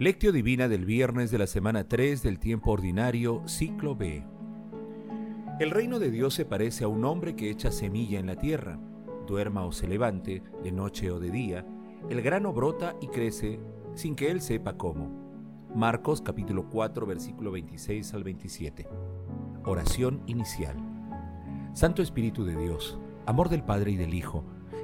Lectio Divina del viernes de la semana 3 del tiempo ordinario, ciclo B. El reino de Dios se parece a un hombre que echa semilla en la tierra. Duerma o se levante, de noche o de día, el grano brota y crece sin que él sepa cómo. Marcos capítulo 4 versículo 26 al 27. Oración inicial. Santo Espíritu de Dios, amor del Padre y del Hijo,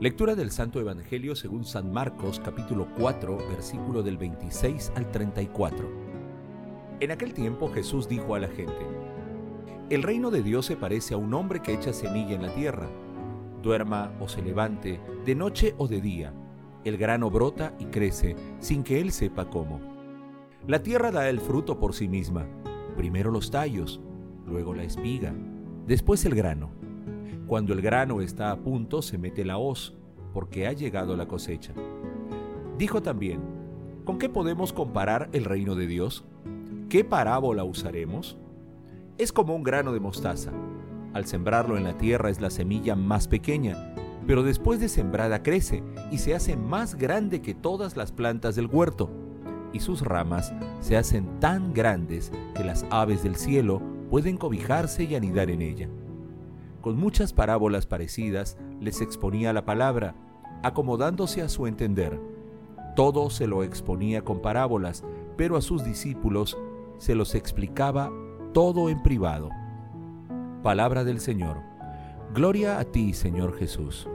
Lectura del Santo Evangelio según San Marcos capítulo 4 versículo del 26 al 34. En aquel tiempo Jesús dijo a la gente, El reino de Dios se parece a un hombre que echa semilla en la tierra. Duerma o se levante, de noche o de día, el grano brota y crece sin que él sepa cómo. La tierra da el fruto por sí misma, primero los tallos, luego la espiga, después el grano. Cuando el grano está a punto, se mete la hoz, porque ha llegado la cosecha. Dijo también, ¿con qué podemos comparar el reino de Dios? ¿Qué parábola usaremos? Es como un grano de mostaza. Al sembrarlo en la tierra es la semilla más pequeña, pero después de sembrada crece y se hace más grande que todas las plantas del huerto, y sus ramas se hacen tan grandes que las aves del cielo pueden cobijarse y anidar en ella. Con muchas parábolas parecidas les exponía la palabra, acomodándose a su entender. Todo se lo exponía con parábolas, pero a sus discípulos se los explicaba todo en privado. Palabra del Señor. Gloria a ti, Señor Jesús.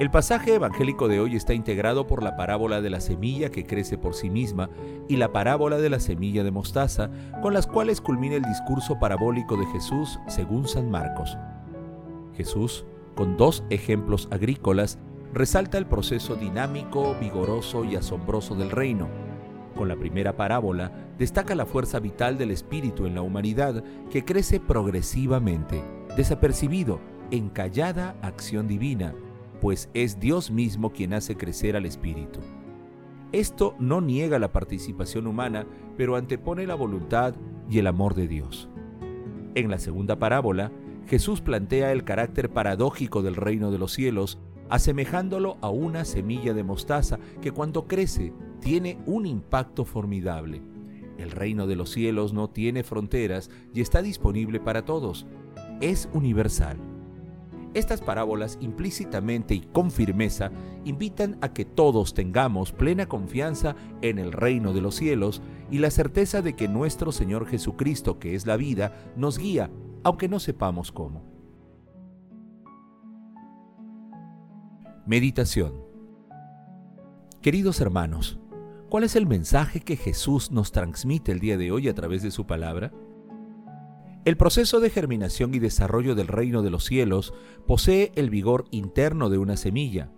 El pasaje evangélico de hoy está integrado por la parábola de la semilla que crece por sí misma y la parábola de la semilla de mostaza, con las cuales culmina el discurso parabólico de Jesús según San Marcos. Jesús, con dos ejemplos agrícolas, resalta el proceso dinámico, vigoroso y asombroso del reino. Con la primera parábola destaca la fuerza vital del espíritu en la humanidad que crece progresivamente, desapercibido, en callada acción divina pues es Dios mismo quien hace crecer al Espíritu. Esto no niega la participación humana, pero antepone la voluntad y el amor de Dios. En la segunda parábola, Jesús plantea el carácter paradójico del reino de los cielos, asemejándolo a una semilla de mostaza que cuando crece tiene un impacto formidable. El reino de los cielos no tiene fronteras y está disponible para todos. Es universal. Estas parábolas implícitamente y con firmeza invitan a que todos tengamos plena confianza en el reino de los cielos y la certeza de que nuestro Señor Jesucristo, que es la vida, nos guía, aunque no sepamos cómo. Meditación Queridos hermanos, ¿cuál es el mensaje que Jesús nos transmite el día de hoy a través de su palabra? El proceso de germinación y desarrollo del reino de los cielos posee el vigor interno de una semilla.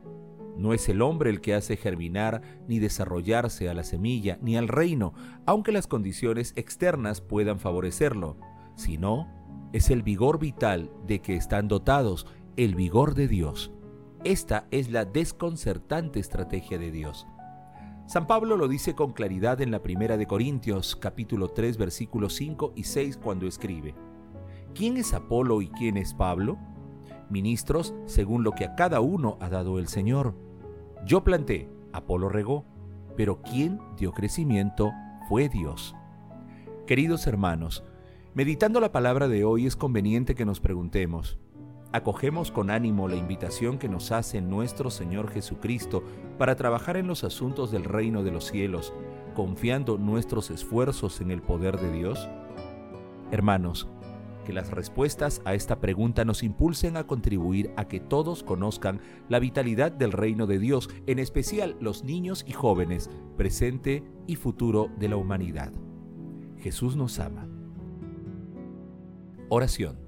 No es el hombre el que hace germinar ni desarrollarse a la semilla ni al reino, aunque las condiciones externas puedan favorecerlo, sino es el vigor vital de que están dotados, el vigor de Dios. Esta es la desconcertante estrategia de Dios. San Pablo lo dice con claridad en la primera de Corintios, capítulo 3, versículos 5 y 6, cuando escribe, ¿Quién es Apolo y quién es Pablo? Ministros según lo que a cada uno ha dado el Señor. Yo planté, Apolo regó, pero quien dio crecimiento fue Dios. Queridos hermanos, meditando la palabra de hoy es conveniente que nos preguntemos, acogemos con ánimo la invitación que nos hace nuestro Señor Jesucristo para trabajar en los asuntos del reino de los cielos, confiando nuestros esfuerzos en el poder de Dios? Hermanos, que las respuestas a esta pregunta nos impulsen a contribuir a que todos conozcan la vitalidad del reino de Dios, en especial los niños y jóvenes, presente y futuro de la humanidad. Jesús nos ama. Oración.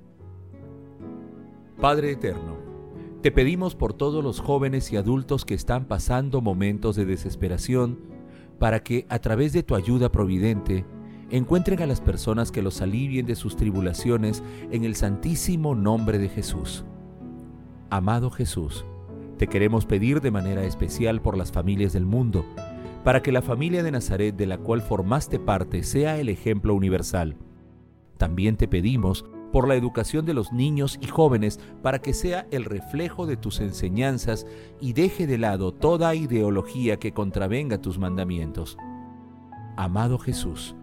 Padre Eterno, te pedimos por todos los jóvenes y adultos que están pasando momentos de desesperación, para que, a través de tu ayuda providente, encuentren a las personas que los alivien de sus tribulaciones en el santísimo nombre de Jesús. Amado Jesús, te queremos pedir de manera especial por las familias del mundo, para que la familia de Nazaret de la cual formaste parte sea el ejemplo universal. También te pedimos por la educación de los niños y jóvenes para que sea el reflejo de tus enseñanzas y deje de lado toda ideología que contravenga tus mandamientos. Amado Jesús,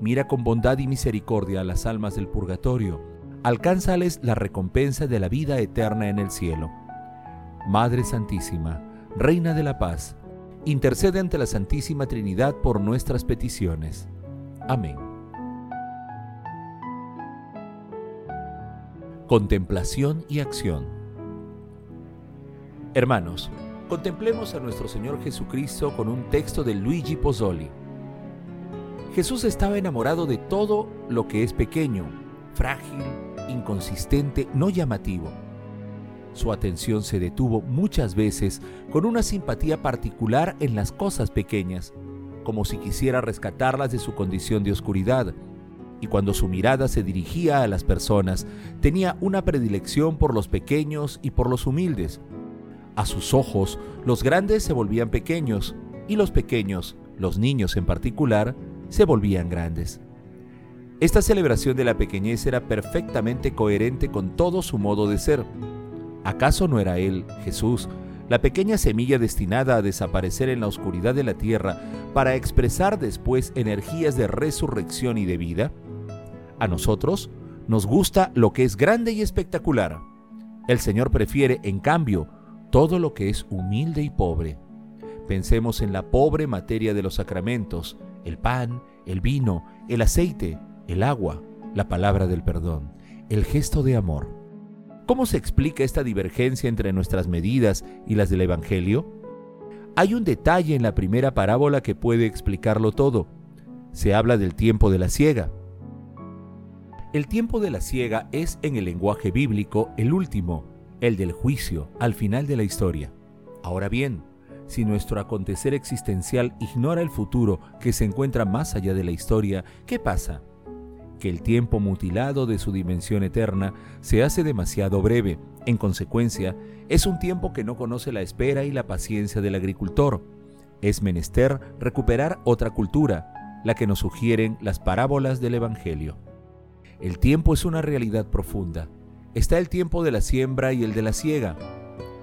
mira con bondad y misericordia a las almas del purgatorio, alcánzales la recompensa de la vida eterna en el cielo. Madre Santísima, Reina de la Paz, intercede ante la Santísima Trinidad por nuestras peticiones. Amén. Contemplación y acción. Hermanos, contemplemos a nuestro Señor Jesucristo con un texto de Luigi Pozzoli. Jesús estaba enamorado de todo lo que es pequeño, frágil, inconsistente, no llamativo. Su atención se detuvo muchas veces con una simpatía particular en las cosas pequeñas, como si quisiera rescatarlas de su condición de oscuridad, y cuando su mirada se dirigía a las personas, tenía una predilección por los pequeños y por los humildes. A sus ojos, los grandes se volvían pequeños y los pequeños, los niños en particular, se volvían grandes. Esta celebración de la pequeñez era perfectamente coherente con todo su modo de ser. ¿Acaso no era él, Jesús, la pequeña semilla destinada a desaparecer en la oscuridad de la tierra para expresar después energías de resurrección y de vida? A nosotros nos gusta lo que es grande y espectacular. El Señor prefiere, en cambio, todo lo que es humilde y pobre. Pensemos en la pobre materia de los sacramentos, el pan, el vino, el aceite, el agua, la palabra del perdón, el gesto de amor. ¿Cómo se explica esta divergencia entre nuestras medidas y las del Evangelio? Hay un detalle en la primera parábola que puede explicarlo todo. Se habla del tiempo de la siega. El tiempo de la ciega es, en el lenguaje bíblico, el último, el del juicio, al final de la historia. Ahora bien, si nuestro acontecer existencial ignora el futuro que se encuentra más allá de la historia, ¿qué pasa? Que el tiempo mutilado de su dimensión eterna se hace demasiado breve. En consecuencia, es un tiempo que no conoce la espera y la paciencia del agricultor. Es menester recuperar otra cultura, la que nos sugieren las parábolas del Evangelio. El tiempo es una realidad profunda. Está el tiempo de la siembra y el de la siega.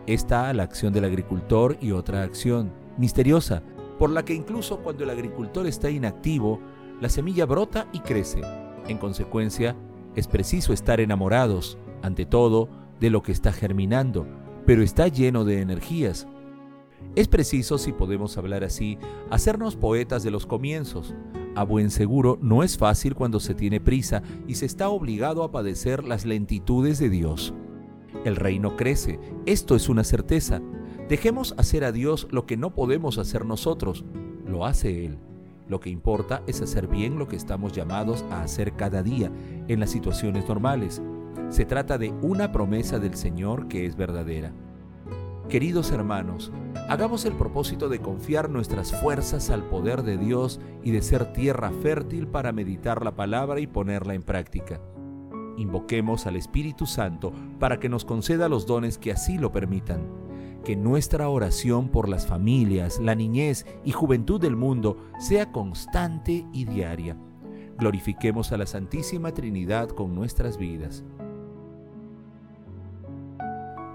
Está la acción del agricultor y otra acción, misteriosa, por la que incluso cuando el agricultor está inactivo, la semilla brota y crece. En consecuencia, es preciso estar enamorados, ante todo, de lo que está germinando, pero está lleno de energías. Es preciso, si podemos hablar así, hacernos poetas de los comienzos, a buen seguro no es fácil cuando se tiene prisa y se está obligado a padecer las lentitudes de Dios. El reino crece, esto es una certeza. Dejemos hacer a Dios lo que no podemos hacer nosotros, lo hace Él. Lo que importa es hacer bien lo que estamos llamados a hacer cada día en las situaciones normales. Se trata de una promesa del Señor que es verdadera. Queridos hermanos, hagamos el propósito de confiar nuestras fuerzas al poder de Dios y de ser tierra fértil para meditar la palabra y ponerla en práctica. Invoquemos al Espíritu Santo para que nos conceda los dones que así lo permitan. Que nuestra oración por las familias, la niñez y juventud del mundo sea constante y diaria. Glorifiquemos a la Santísima Trinidad con nuestras vidas.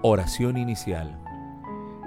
Oración inicial.